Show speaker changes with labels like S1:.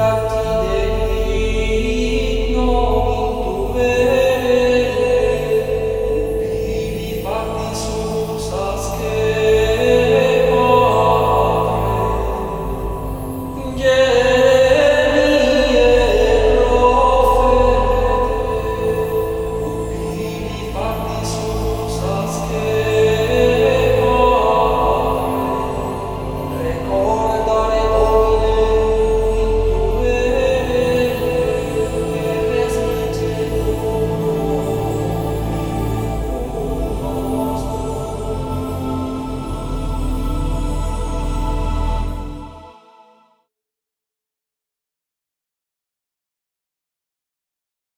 S1: Jati